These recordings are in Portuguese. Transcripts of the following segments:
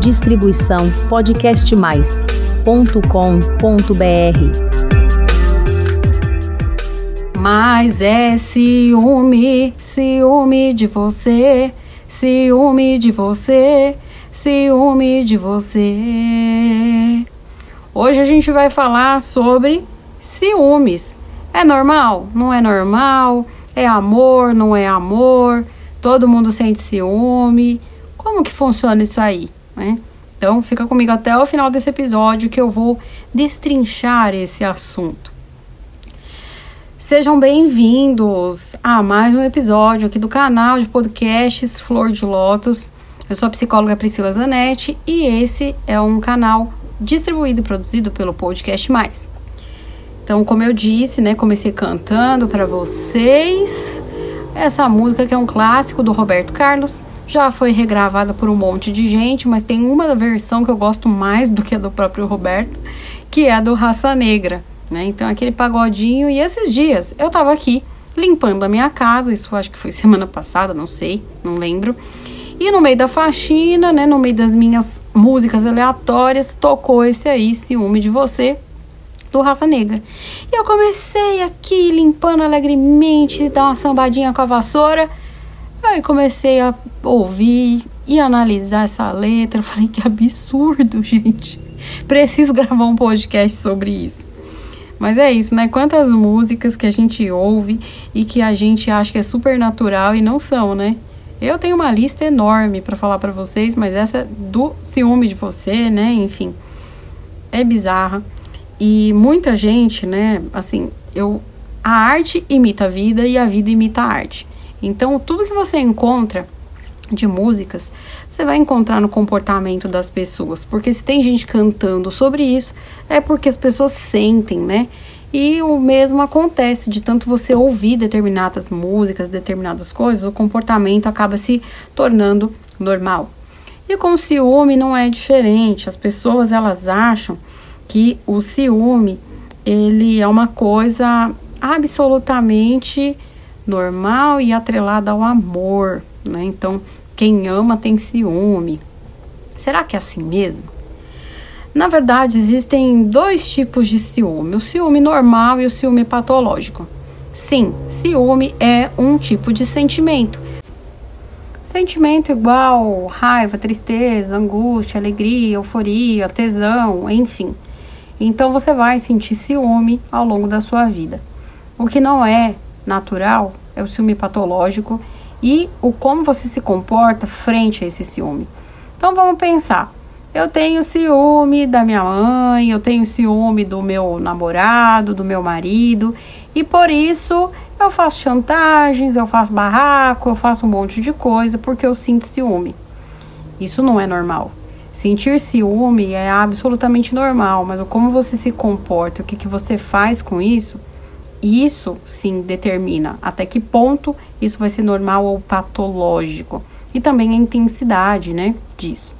Distribuição podcastmais.com.br. Mas é ciúme, ciúme de você, ciúme de você, ciúme de você. Hoje a gente vai falar sobre ciúmes. É normal? Não é normal? É amor? Não é amor? Todo mundo sente ciúme? Como que funciona isso aí? Né? Então fica comigo até o final desse episódio que eu vou destrinchar esse assunto. Sejam bem-vindos a mais um episódio aqui do canal de podcasts Flor de Lótus. Eu sou a psicóloga Priscila Zanetti e esse é um canal distribuído e produzido pelo Podcast Mais. Então, como eu disse, né, comecei cantando para vocês essa música que é um clássico do Roberto Carlos. Já foi regravada por um monte de gente, mas tem uma versão que eu gosto mais do que a do próprio Roberto, que é a do Raça Negra, né? Então, aquele pagodinho. E esses dias eu tava aqui limpando a minha casa, isso acho que foi semana passada, não sei, não lembro. E no meio da faxina, né, no meio das minhas músicas aleatórias, tocou esse aí, Ciúme de Você, do Raça Negra. E eu comecei aqui limpando alegremente, dar uma sambadinha com a vassoura. Aí comecei a ouvir e analisar essa letra. falei que absurdo, gente. Preciso gravar um podcast sobre isso. Mas é isso, né? Quantas músicas que a gente ouve e que a gente acha que é super natural e não são, né? Eu tenho uma lista enorme para falar para vocês, mas essa é do ciúme de você, né? Enfim, é bizarra. E muita gente, né? Assim, eu a arte imita a vida e a vida imita a arte. Então, tudo que você encontra de músicas, você vai encontrar no comportamento das pessoas. Porque se tem gente cantando sobre isso, é porque as pessoas sentem, né? E o mesmo acontece de tanto você ouvir determinadas músicas, determinadas coisas, o comportamento acaba se tornando normal. E com o ciúme não é diferente. As pessoas elas acham que o ciúme ele é uma coisa absolutamente normal e atrelada ao amor, né? Então, quem ama tem ciúme. Será que é assim mesmo? Na verdade, existem dois tipos de ciúme: o ciúme normal e o ciúme patológico. Sim, ciúme é um tipo de sentimento. Sentimento igual raiva, tristeza, angústia, alegria, euforia, tesão, enfim. Então você vai sentir ciúme ao longo da sua vida. O que não é natural é o ciúme patológico e o como você se comporta frente a esse ciúme. Então vamos pensar. Eu tenho ciúme da minha mãe, eu tenho ciúme do meu namorado, do meu marido, e por isso eu faço chantagens, eu faço barraco, eu faço um monte de coisa porque eu sinto ciúme. Isso não é normal. Sentir ciúme é absolutamente normal, mas como você se comporta, o que, que você faz com isso, isso sim determina até que ponto isso vai ser normal ou patológico. E também a intensidade, né, disso.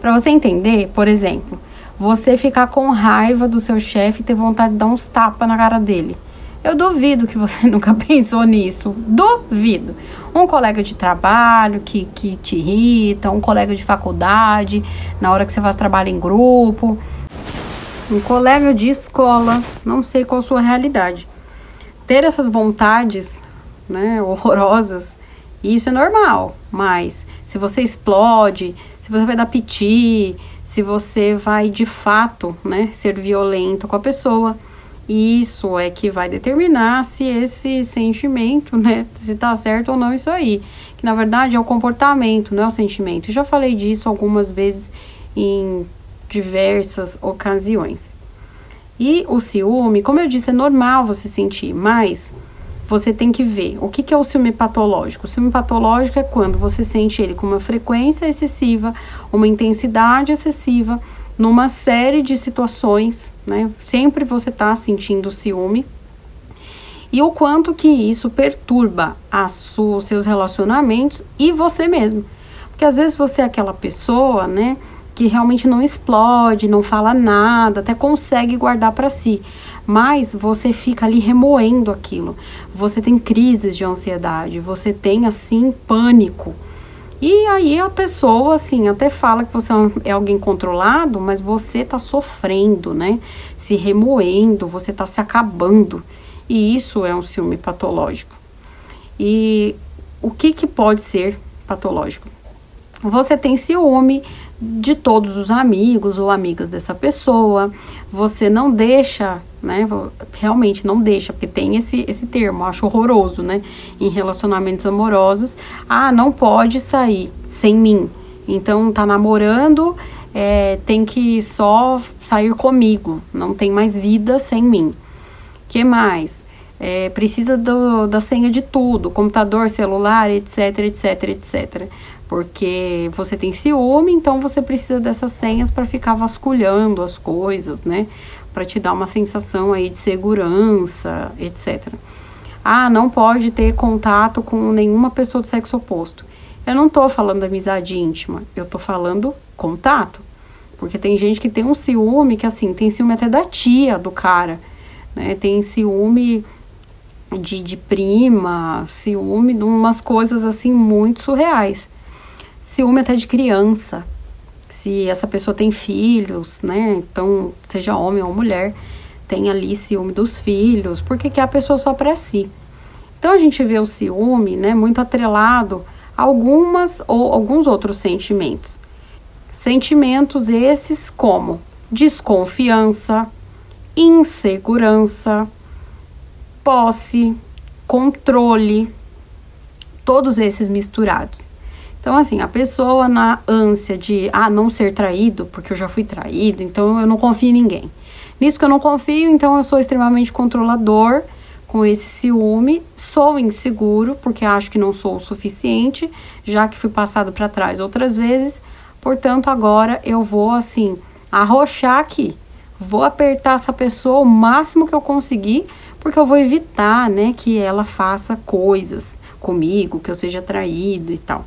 Para você entender, por exemplo, você ficar com raiva do seu chefe e ter vontade de dar uns tapas na cara dele. Eu duvido que você nunca pensou nisso. Duvido. Um colega de trabalho que, que te irrita, um colega de faculdade, na hora que você faz trabalho em grupo, um colega de escola, não sei qual sua realidade. Ter essas vontades né, horrorosas, isso é normal, mas se você explode, se você vai dar piti, se você vai de fato, né, ser violento com a pessoa. Isso é que vai determinar se esse sentimento, né, se tá certo ou não isso aí. Que na verdade é o comportamento, não é o sentimento. Eu já falei disso algumas vezes em diversas ocasiões. E o ciúme, como eu disse, é normal você sentir, mas você tem que ver o que, é o ciúme patológico. O ciúme patológico é quando você sente ele com uma frequência excessiva, uma intensidade excessiva, numa série de situações, né? Sempre você está sentindo ciúme. E o quanto que isso perturba os seus relacionamentos e você mesmo. Porque às vezes você é aquela pessoa, né? Que realmente não explode, não fala nada, até consegue guardar para si, mas você fica ali remoendo aquilo. Você tem crises de ansiedade, você tem assim pânico. E aí a pessoa, assim, até fala que você é alguém controlado, mas você tá sofrendo, né? Se remoendo, você tá se acabando. E isso é um ciúme patológico. E o que, que pode ser patológico? Você tem ciúme de todos os amigos ou amigas dessa pessoa, você não deixa, né? Realmente não deixa, porque tem esse, esse termo, acho horroroso, né? Em relacionamentos amorosos, ah, não pode sair sem mim. Então tá namorando, é, tem que só sair comigo, não tem mais vida sem mim. que mais? É, precisa do, da senha de tudo, computador, celular, etc, etc, etc porque você tem ciúme, então você precisa dessas senhas para ficar vasculhando as coisas, né? Para te dar uma sensação aí de segurança, etc. Ah, não pode ter contato com nenhuma pessoa do sexo oposto. Eu não tô falando amizade íntima, eu tô falando contato. Porque tem gente que tem um ciúme que assim, tem ciúme até da tia do cara, né? Tem ciúme de, de prima, ciúme de umas coisas assim muito surreais ciúme até de criança. Se essa pessoa tem filhos, né? Então, seja homem ou mulher, tem ali ciúme dos filhos, porque quer a pessoa só para si. Então a gente vê o ciúme, né, muito atrelado a algumas ou alguns outros sentimentos. Sentimentos esses como desconfiança, insegurança, posse, controle, todos esses misturados. Então, assim, a pessoa na ânsia de, ah, não ser traído, porque eu já fui traído, então eu não confio em ninguém. Nisso que eu não confio, então eu sou extremamente controlador com esse ciúme, sou inseguro, porque acho que não sou o suficiente, já que fui passado para trás outras vezes, portanto, agora eu vou, assim, arrochar aqui. Vou apertar essa pessoa o máximo que eu conseguir, porque eu vou evitar, né, que ela faça coisas comigo, que eu seja traído e tal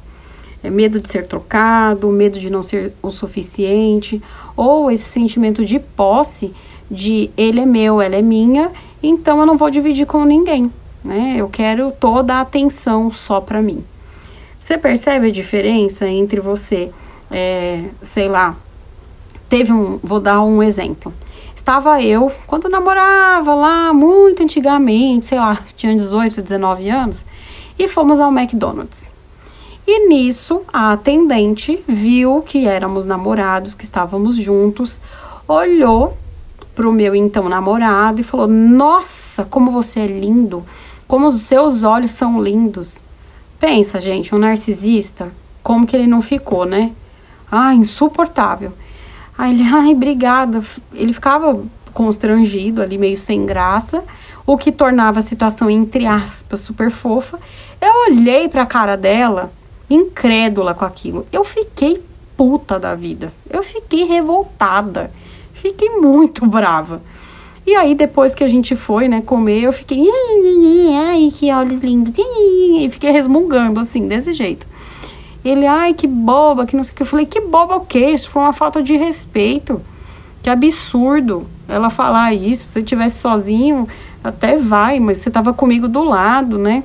é medo de ser trocado, medo de não ser o suficiente, ou esse sentimento de posse, de ele é meu, ela é minha, então eu não vou dividir com ninguém, né? Eu quero toda a atenção só para mim. Você percebe a diferença entre você, é, sei lá, teve um, vou dar um exemplo. Estava eu, quando namorava lá, muito antigamente, sei lá, tinha 18, 19 anos, e fomos ao McDonald's. E nisso, a atendente viu que éramos namorados, que estávamos juntos, olhou para o meu então namorado e falou: Nossa, como você é lindo! Como os seus olhos são lindos! Pensa, gente, um narcisista, como que ele não ficou, né? Ah, insuportável. Aí ele, ai, obrigada. Ele ficava constrangido ali, meio sem graça, o que tornava a situação, entre aspas, super fofa. Eu olhei para a cara dela incrédula com aquilo. Eu fiquei puta da vida. Eu fiquei revoltada. Fiquei muito brava. E aí, depois que a gente foi, né, comer, eu fiquei. Ai, que olhos lindos. E fiquei resmungando, assim, desse jeito. Ele, ai, que boba, que não sei o que. Eu falei, que boba o quê? Isso foi uma falta de respeito. Que absurdo ela falar isso. Se tivesse sozinho, até vai, mas você tava comigo do lado, né?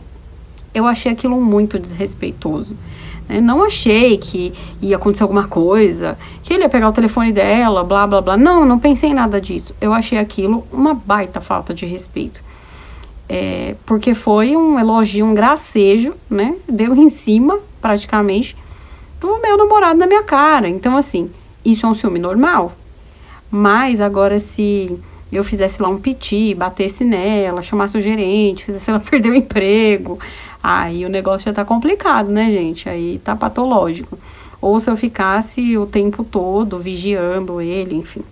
Eu achei aquilo muito desrespeitoso. Né? Não achei que ia acontecer alguma coisa, que ele ia pegar o telefone dela, blá blá blá. Não, não pensei em nada disso. Eu achei aquilo uma baita falta de respeito. É, porque foi um elogio, um gracejo, né? Deu em cima, praticamente, do meu namorado na minha cara. Então, assim, isso é um ciúme normal. Mas agora, se eu fizesse lá um piti, batesse nela, chamasse o gerente, fizesse ela perder o emprego, Aí o negócio já tá complicado, né, gente? Aí tá patológico. Ou se eu ficasse o tempo todo vigiando ele, enfim.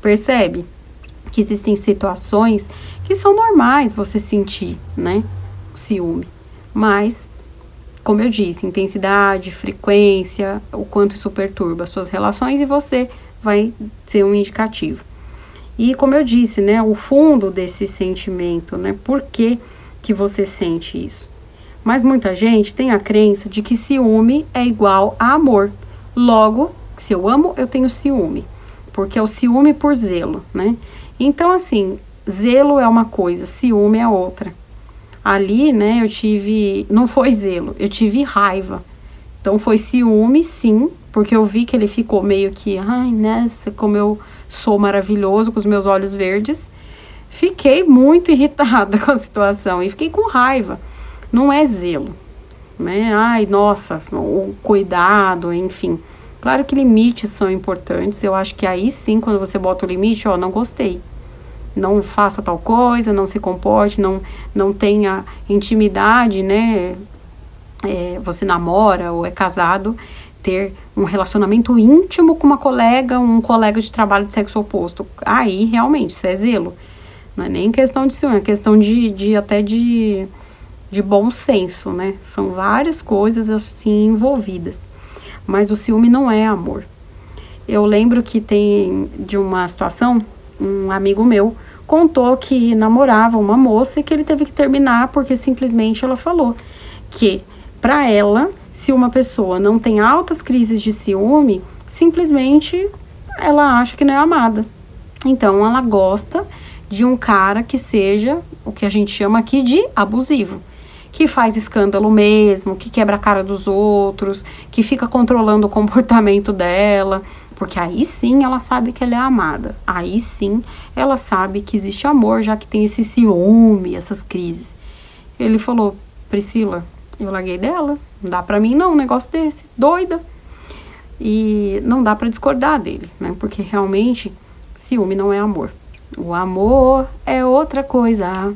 Percebe que existem situações que são normais você sentir, né? Ciúme. Mas, como eu disse, intensidade, frequência, o quanto isso perturba as suas relações e você vai ser um indicativo. E como eu disse, né, o fundo desse sentimento, né? Por que, que você sente isso? Mas muita gente tem a crença de que ciúme é igual a amor. Logo, se eu amo, eu tenho ciúme. Porque é o ciúme por zelo, né? Então, assim, zelo é uma coisa, ciúme é outra. Ali, né, eu tive. Não foi zelo, eu tive raiva. Então foi ciúme, sim, porque eu vi que ele ficou meio que, ai, nessa, como eu sou maravilhoso com os meus olhos verdes. Fiquei muito irritada com a situação e fiquei com raiva. Não é zelo, né? Ai, nossa, o cuidado, enfim. Claro que limites são importantes. Eu acho que aí sim, quando você bota o limite, ó, não gostei. Não faça tal coisa, não se comporte, não, não tenha intimidade, né? É, você namora ou é casado, ter um relacionamento íntimo com uma colega, um colega de trabalho de sexo oposto. Aí, realmente, isso é zelo. Não é nem questão de ciúme, é questão de, de até de, de bom senso, né? São várias coisas assim envolvidas. Mas o ciúme não é amor. Eu lembro que tem de uma situação, um amigo meu contou que namorava uma moça e que ele teve que terminar porque simplesmente ela falou que para ela, se uma pessoa não tem altas crises de ciúme, simplesmente ela acha que não é amada. Então ela gosta de um cara que seja o que a gente chama aqui de abusivo, que faz escândalo mesmo, que quebra a cara dos outros, que fica controlando o comportamento dela, porque aí sim ela sabe que ela é amada. Aí sim ela sabe que existe amor, já que tem esse ciúme, essas crises. Ele falou: "Priscila, eu larguei dela. Não dá pra mim não um negócio desse, doida". E não dá para discordar dele, né? Porque realmente ciúme não é amor. O amor é outra coisa.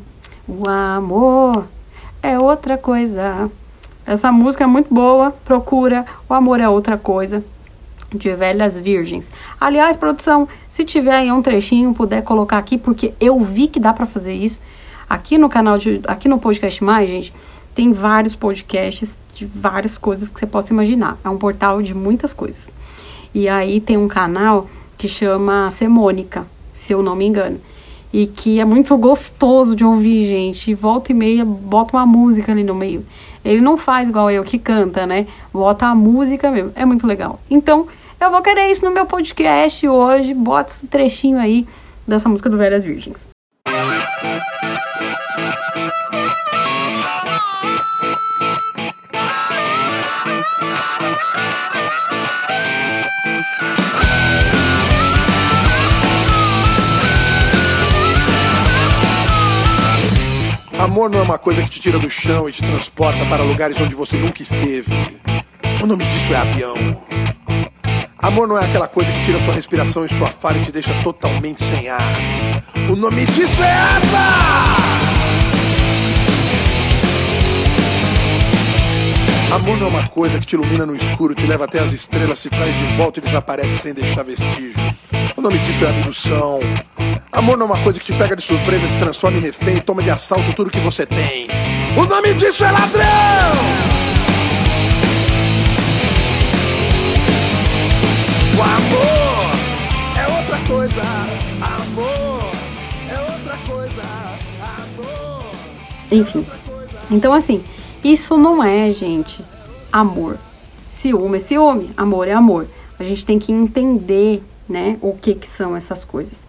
O amor é outra coisa. Essa música é muito boa. Procura. O amor é outra coisa. De Velhas Virgens. Aliás, produção, se tiver aí um trechinho, puder colocar aqui, porque eu vi que dá para fazer isso. Aqui no canal de. Aqui no Podcast Mais, gente, tem vários podcasts de várias coisas que você possa imaginar. É um portal de muitas coisas. E aí tem um canal que chama Semônica se eu não me engano. E que é muito gostoso de ouvir, gente. E volta e meia, bota uma música ali no meio. Ele não faz igual eu que canta, né? Bota a música mesmo. É muito legal. Então, eu vou querer isso no meu podcast hoje. Bota esse trechinho aí dessa música do Velhas Virgens. Amor não é uma coisa que te tira do chão e te transporta para lugares onde você nunca esteve. O nome disso é avião. Amor não é aquela coisa que tira sua respiração e sua fala e te deixa totalmente sem ar. O nome disso é asa! Amor não é uma coisa que te ilumina no escuro, te leva até as estrelas, te traz de volta e desaparece sem deixar vestígios. O nome disso é abdução. Amor não é uma coisa que te pega de surpresa, te transforma em refém, toma de assalto tudo que você tem. O nome disso é ladrão! O amor é outra coisa. Amor é outra coisa. Amor. É Enfim. Então, assim, isso não é, gente, amor. Ciúme é ciúme, amor é amor. A gente tem que entender, né, o que que são essas coisas.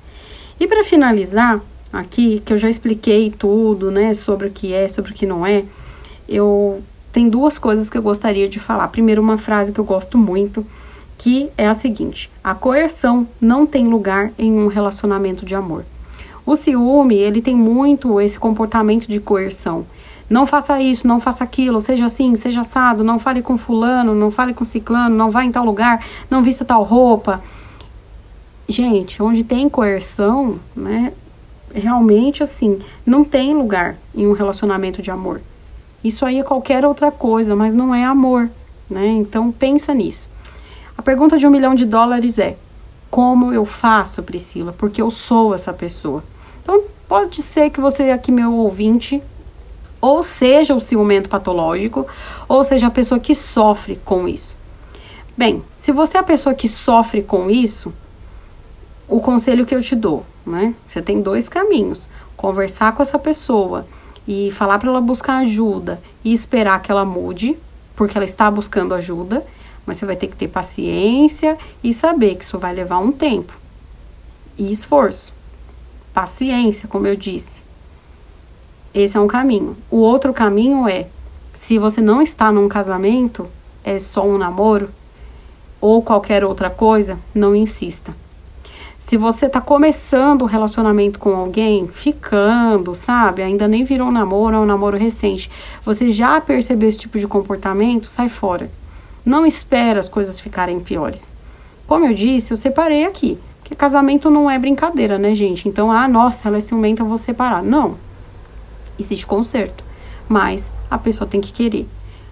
E para finalizar aqui, que eu já expliquei tudo, né, sobre o que é, sobre o que não é, eu tem duas coisas que eu gostaria de falar. Primeiro, uma frase que eu gosto muito, que é a seguinte: a coerção não tem lugar em um relacionamento de amor. O ciúme, ele tem muito esse comportamento de coerção. Não faça isso, não faça aquilo, seja assim, seja assado, não fale com fulano, não fale com ciclano, não vá em tal lugar, não vista tal roupa. Gente, onde tem coerção, né, realmente assim, não tem lugar em um relacionamento de amor. Isso aí é qualquer outra coisa, mas não é amor, né? Então pensa nisso. A pergunta de um milhão de dólares é: como eu faço, Priscila? Porque eu sou essa pessoa. Então pode ser que você aqui meu ouvinte ou seja o ciumento patológico, ou seja a pessoa que sofre com isso. Bem, se você é a pessoa que sofre com isso, o conselho que eu te dou, né? Você tem dois caminhos: conversar com essa pessoa e falar para ela buscar ajuda e esperar que ela mude, porque ela está buscando ajuda, mas você vai ter que ter paciência e saber que isso vai levar um tempo e esforço. Paciência, como eu disse. Esse é um caminho. O outro caminho é, se você não está num casamento, é só um namoro ou qualquer outra coisa, não insista. Se você está começando o um relacionamento com alguém, ficando, sabe? Ainda nem virou um namoro, é um namoro recente. Você já percebeu esse tipo de comportamento? Sai fora. Não espera as coisas ficarem piores. Como eu disse, eu separei aqui. Porque casamento não é brincadeira, né, gente? Então, ah, nossa, ela é ciumenta, eu vou separar. Não. Existe conserto. Mas a pessoa tem que querer.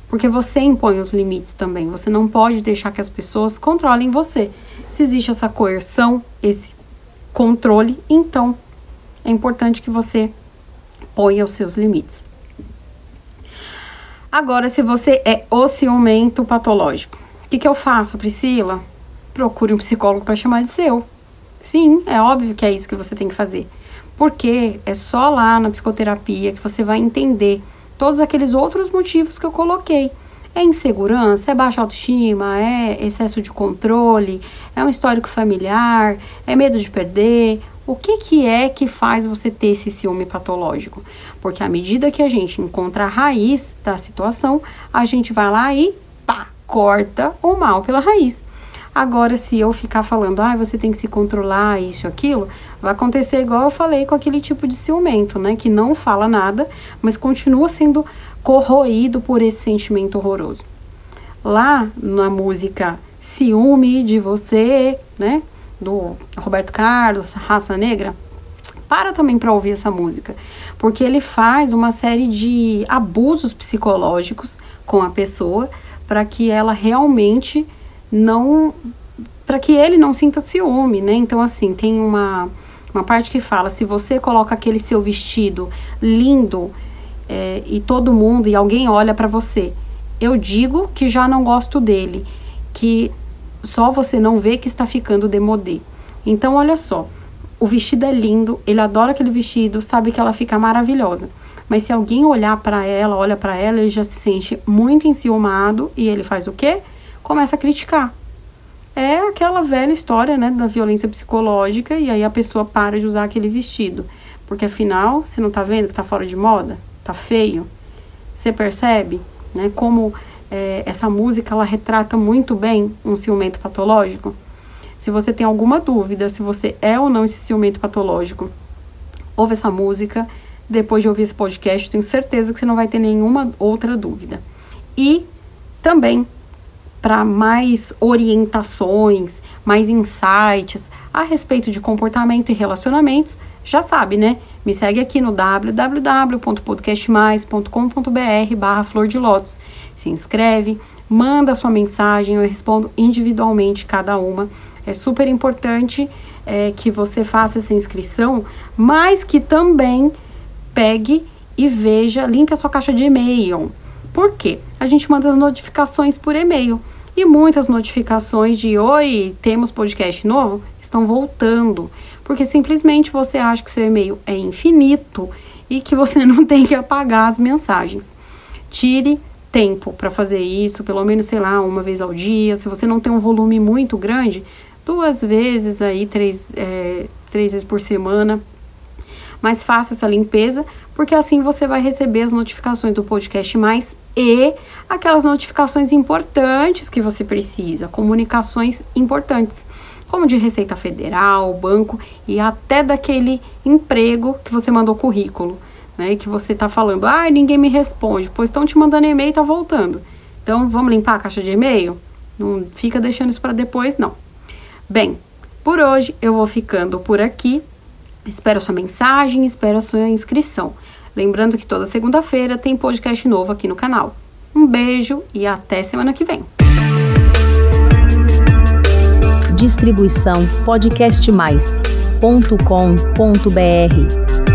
Porque você impõe os limites também. Você não pode deixar que as pessoas controlem você. Se existe essa coerção, esse controle, então é importante que você ponha os seus limites. Agora, se você é o ciumento patológico, o que, que eu faço, Priscila? Procure um psicólogo para chamar de seu. Sim, é óbvio que é isso que você tem que fazer. Porque é só lá na psicoterapia que você vai entender todos aqueles outros motivos que eu coloquei. É insegurança, é baixa autoestima, é excesso de controle, é um histórico familiar, é medo de perder, o que, que é que faz você ter esse ciúme patológico? Porque à medida que a gente encontra a raiz da situação, a gente vai lá e pá, corta o mal pela raiz. Agora, se eu ficar falando, ah, você tem que se controlar, isso, aquilo, vai acontecer igual eu falei com aquele tipo de ciumento, né? Que não fala nada, mas continua sendo corroído por esse sentimento horroroso. Lá na música Ciúme de Você, né? do Roberto Carlos, Raça Negra, para também para ouvir essa música, porque ele faz uma série de abusos psicológicos com a pessoa para que ela realmente não para que ele não sinta ciúme, né? Então assim, tem uma uma parte que fala, se você coloca aquele seu vestido lindo é, e todo mundo e alguém olha para você, eu digo que já não gosto dele, que só você não vê que está ficando demodê. Então, olha só, o vestido é lindo, ele adora aquele vestido, sabe que ela fica maravilhosa. Mas se alguém olhar para ela, olha para ela, ele já se sente muito enciumado e ele faz o quê? Começa a criticar. É aquela velha história, né, da violência psicológica e aí a pessoa para de usar aquele vestido. Porque afinal, você não tá vendo que tá fora de moda? Tá feio? Você percebe, né, como é, essa música ela retrata muito bem um ciumento patológico. Se você tem alguma dúvida se você é ou não esse ciumento patológico, ouve essa música. Depois de ouvir esse podcast, tenho certeza que você não vai ter nenhuma outra dúvida. E também para mais orientações, mais insights a respeito de comportamento e relacionamentos, já sabe, né? Me segue aqui no www.podcastmais.com.br barra flor de lótus se inscreve, manda sua mensagem, eu respondo individualmente cada uma. É super importante é, que você faça essa inscrição, mas que também pegue e veja, limpe a sua caixa de e-mail. Por quê? A gente manda as notificações por e-mail. E muitas notificações de oi, temos podcast novo, estão voltando. Porque simplesmente você acha que seu e-mail é infinito e que você não tem que apagar as mensagens. Tire tempo para fazer isso, pelo menos, sei lá, uma vez ao dia. Se você não tem um volume muito grande, duas vezes aí, três, é, três vezes por semana. Mas faça essa limpeza, porque assim você vai receber as notificações do podcast mais e aquelas notificações importantes que você precisa, comunicações importantes, como de Receita Federal, banco e até daquele emprego que você mandou currículo né? Que você está falando, ah, ninguém me responde, pois estão te mandando e-mail e tá voltando. Então, vamos limpar a caixa de e-mail? Não fica deixando isso para depois, não. Bem, por hoje eu vou ficando por aqui. Espero a sua mensagem, espero a sua inscrição. Lembrando que toda segunda-feira tem podcast novo aqui no canal. Um beijo e até semana que vem. Distribuição podcastmais.com.br